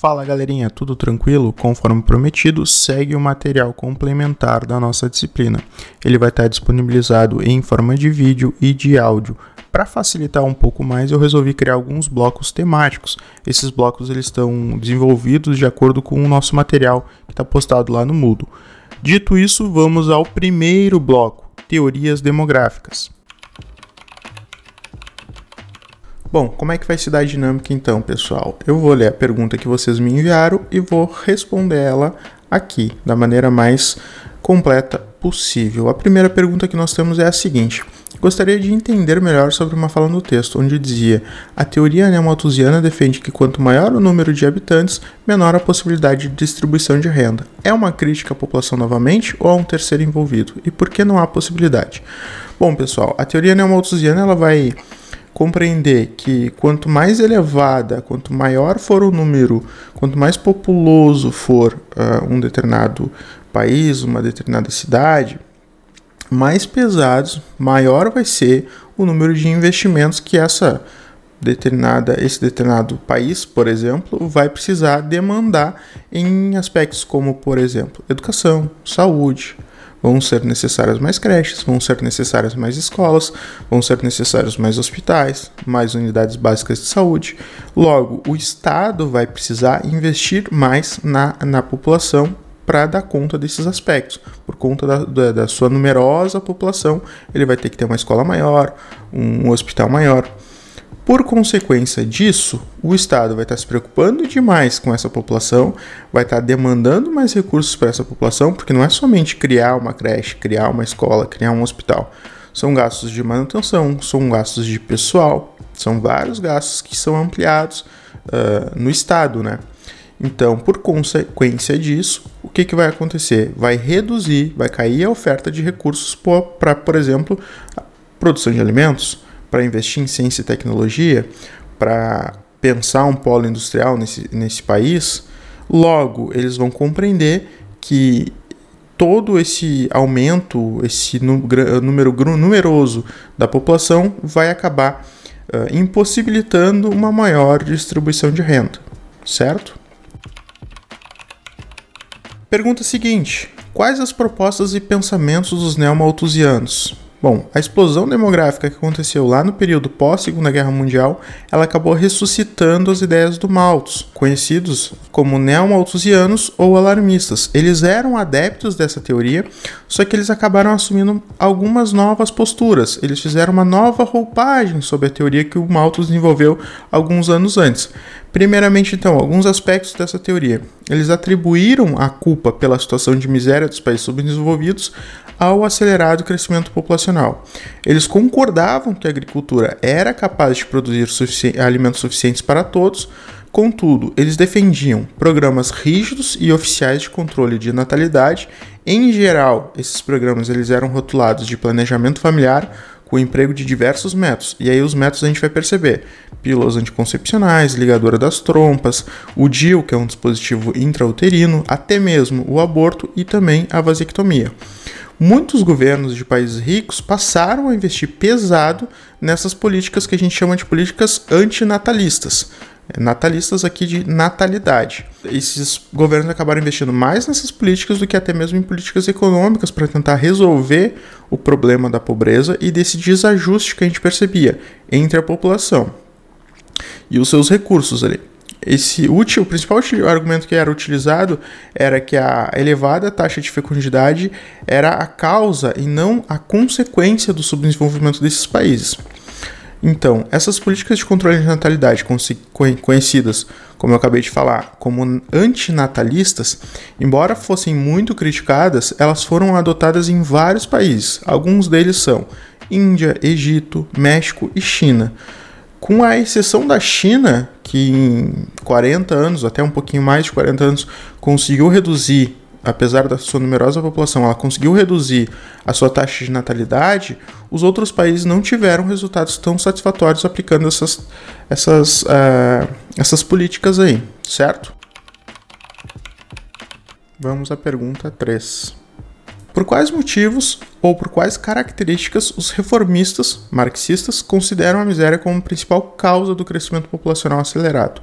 Fala galerinha, tudo tranquilo? Conforme prometido, segue o material complementar da nossa disciplina. Ele vai estar disponibilizado em forma de vídeo e de áudio. Para facilitar um pouco mais, eu resolvi criar alguns blocos temáticos. Esses blocos eles estão desenvolvidos de acordo com o nosso material que está postado lá no Moodle. Dito isso, vamos ao primeiro bloco: teorias demográficas. Bom, como é que vai se dar a dinâmica então, pessoal? Eu vou ler a pergunta que vocês me enviaram e vou responder ela aqui, da maneira mais completa possível. A primeira pergunta que nós temos é a seguinte: Gostaria de entender melhor sobre uma fala no texto, onde dizia: A teoria neomalthusiana defende que quanto maior o número de habitantes, menor a possibilidade de distribuição de renda. É uma crítica à população novamente ou há um terceiro envolvido? E por que não há possibilidade? Bom, pessoal, a teoria neomalthusiana ela vai compreender que quanto mais elevada, quanto maior for o número, quanto mais populoso for uh, um determinado país, uma determinada cidade, mais pesados, maior vai ser o número de investimentos que essa determinada esse determinado país, por exemplo, vai precisar demandar em aspectos como, por exemplo, educação, saúde, Vão ser necessárias mais creches, vão ser necessárias mais escolas, vão ser necessários mais hospitais, mais unidades básicas de saúde. Logo, o Estado vai precisar investir mais na, na população para dar conta desses aspectos. Por conta da, da, da, sua numerosa população, ele vai ter que ter uma escola maior, um hospital maior. Por consequência disso, o Estado vai estar se preocupando demais com essa população, vai estar demandando mais recursos para essa população, porque não é somente criar uma creche, criar uma escola, criar um hospital. São gastos de manutenção, são gastos de pessoal, são vários gastos que são ampliados uh, no Estado, né? Então, por consequência disso, o que, que vai acontecer? Vai reduzir, vai cair a oferta de recursos para, por exemplo, produção de alimentos, para investir em ciência e tecnologia, para pensar um polo industrial nesse, nesse país, logo eles vão compreender que todo esse aumento, esse número numeroso da população vai acabar uh, impossibilitando uma maior distribuição de renda, certo? Pergunta seguinte: quais as propostas e pensamentos dos neomalthusianos? Bom, a explosão demográfica que aconteceu lá no período pós-Segunda Guerra Mundial, ela acabou ressuscitando as ideias do Malthus, conhecidos como neomalthusianos ou alarmistas. Eles eram adeptos dessa teoria, só que eles acabaram assumindo algumas novas posturas. Eles fizeram uma nova roupagem sobre a teoria que o Malthus desenvolveu alguns anos antes. Primeiramente, então, alguns aspectos dessa teoria. Eles atribuíram a culpa pela situação de miséria dos países subdesenvolvidos ao acelerado crescimento populacional. Eles concordavam que a agricultura era capaz de produzir sufici alimentos suficientes para todos, contudo, eles defendiam programas rígidos e oficiais de controle de natalidade. Em geral, esses programas eles eram rotulados de planejamento familiar com o emprego de diversos métodos. E aí os métodos a gente vai perceber: pílulas anticoncepcionais, ligadura das trompas, o DIU, que é um dispositivo intrauterino, até mesmo o aborto e também a vasectomia. Muitos governos de países ricos passaram a investir pesado nessas políticas que a gente chama de políticas antinatalistas. É, natalistas aqui de natalidade. Esses governos acabaram investindo mais nessas políticas do que até mesmo em políticas econômicas para tentar resolver o problema da pobreza e desse desajuste que a gente percebia entre a população e os seus recursos ali esse útil, o principal argumento que era utilizado era que a elevada taxa de fecundidade era a causa e não a consequência do subdesenvolvimento desses países. Então, essas políticas de controle de natalidade, conhecidas, como eu acabei de falar, como antinatalistas, embora fossem muito criticadas, elas foram adotadas em vários países. Alguns deles são Índia, Egito, México e China. Com a exceção da China, que em 40 anos, até um pouquinho mais de 40 anos, conseguiu reduzir, apesar da sua numerosa população, ela conseguiu reduzir a sua taxa de natalidade, os outros países não tiveram resultados tão satisfatórios aplicando essas, essas, uh, essas políticas aí, certo? Vamos à pergunta 3. Por quais motivos ou por quais características os reformistas marxistas consideram a miséria como principal causa do crescimento populacional acelerado?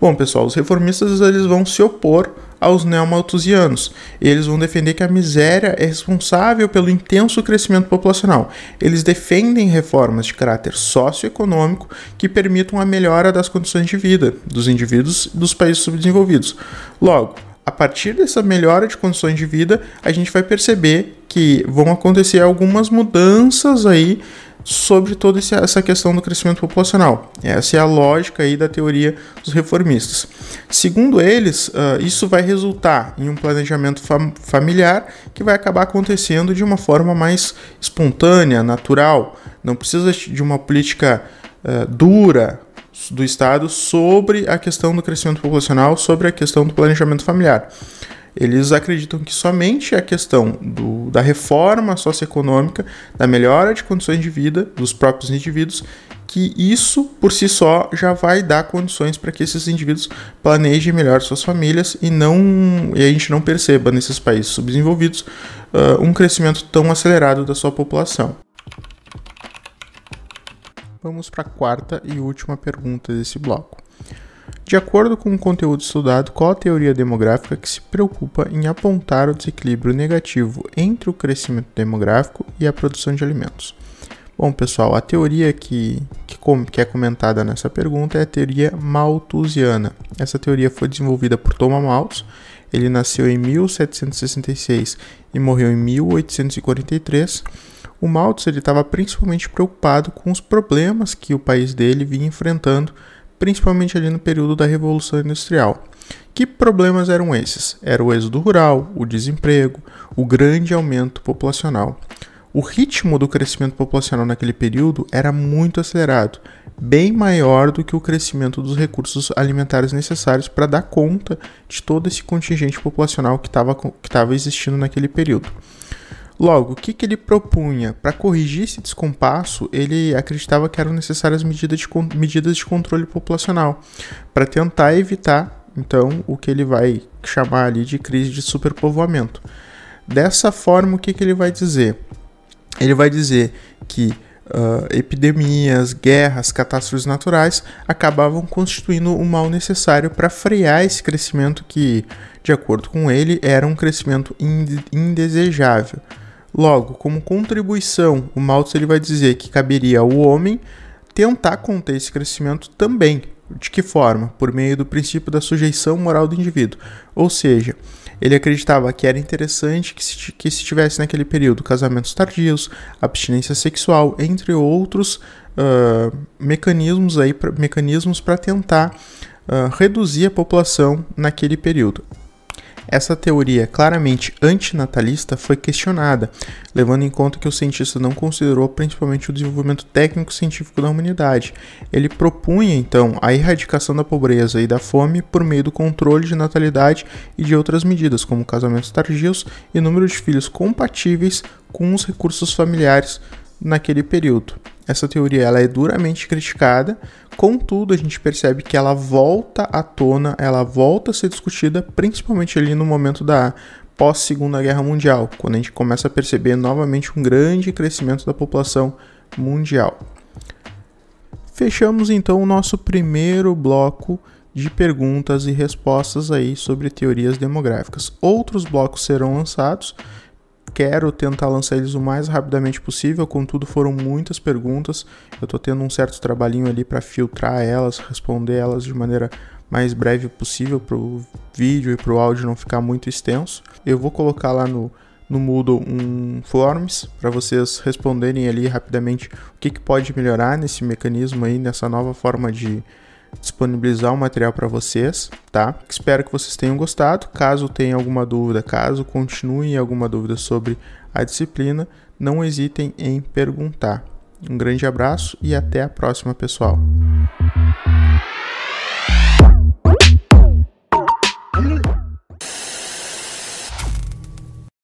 Bom, pessoal, os reformistas eles vão se opor aos neomalthusianos. Eles vão defender que a miséria é responsável pelo intenso crescimento populacional. Eles defendem reformas de caráter socioeconômico que permitam a melhora das condições de vida dos indivíduos dos países subdesenvolvidos. Logo, a partir dessa melhora de condições de vida, a gente vai perceber que vão acontecer algumas mudanças aí sobre toda essa questão do crescimento populacional. Essa é a lógica aí da teoria dos reformistas. Segundo eles, uh, isso vai resultar em um planejamento fam familiar que vai acabar acontecendo de uma forma mais espontânea, natural. Não precisa de uma política uh, dura do Estado sobre a questão do crescimento populacional, sobre a questão do planejamento familiar. Eles acreditam que somente a questão do, da reforma socioeconômica, da melhora de condições de vida dos próprios indivíduos, que isso por si só já vai dar condições para que esses indivíduos planejem melhor suas famílias e não e a gente não perceba nesses países subdesenvolvidos uh, um crescimento tão acelerado da sua população. Vamos para a quarta e última pergunta desse bloco. De acordo com o conteúdo estudado, qual a teoria demográfica que se preocupa em apontar o desequilíbrio negativo entre o crescimento demográfico e a produção de alimentos? Bom, pessoal, a teoria que, que, que é comentada nessa pergunta é a teoria malthusiana. Essa teoria foi desenvolvida por Thomas Malthus. Ele nasceu em 1766 e morreu em 1843. O Malthus estava principalmente preocupado com os problemas que o país dele vinha enfrentando principalmente ali no período da Revolução Industrial. Que problemas eram esses? Era o êxodo rural, o desemprego, o grande aumento populacional. O ritmo do crescimento populacional naquele período era muito acelerado, bem maior do que o crescimento dos recursos alimentares necessários para dar conta de todo esse contingente populacional que estava existindo naquele período. Logo, o que, que ele propunha? Para corrigir esse descompasso, ele acreditava que eram necessárias medidas de, medidas de controle populacional para tentar evitar, então, o que ele vai chamar ali de crise de superpovoamento. Dessa forma, o que, que ele vai dizer? Ele vai dizer que Uh, epidemias, guerras, catástrofes naturais acabavam constituindo um mal necessário para frear esse crescimento que, de acordo com ele, era um crescimento indesejável. Logo, como contribuição, o Malthus ele vai dizer que caberia ao homem tentar conter esse crescimento também. De que forma? Por meio do princípio da sujeição moral do indivíduo. Ou seja, ele acreditava que era interessante que se, que se tivesse naquele período casamentos tardios, abstinência sexual, entre outros uh, mecanismos aí, mecanismos para tentar uh, reduzir a população naquele período. Essa teoria claramente antinatalista foi questionada, levando em conta que o cientista não considerou principalmente o desenvolvimento técnico-científico da humanidade. Ele propunha, então, a erradicação da pobreza e da fome por meio do controle de natalidade e de outras medidas, como casamentos tardios e número de filhos compatíveis com os recursos familiares naquele período. Essa teoria ela é duramente criticada, contudo, a gente percebe que ela volta à tona, ela volta a ser discutida, principalmente ali no momento da pós-Segunda Guerra Mundial, quando a gente começa a perceber novamente um grande crescimento da população mundial. Fechamos então o nosso primeiro bloco de perguntas e respostas aí sobre teorias demográficas. Outros blocos serão lançados quero tentar lançar eles o mais rapidamente possível, contudo foram muitas perguntas. Eu estou tendo um certo trabalhinho ali para filtrar elas, responder elas de maneira mais breve possível para o vídeo e para o áudio não ficar muito extenso. Eu vou colocar lá no, no Moodle um Forms para vocês responderem ali rapidamente o que, que pode melhorar nesse mecanismo aí, nessa nova forma de disponibilizar o material para vocês, tá? Espero que vocês tenham gostado. Caso tenham alguma dúvida, caso continuem alguma dúvida sobre a disciplina, não hesitem em perguntar. Um grande abraço e até a próxima, pessoal.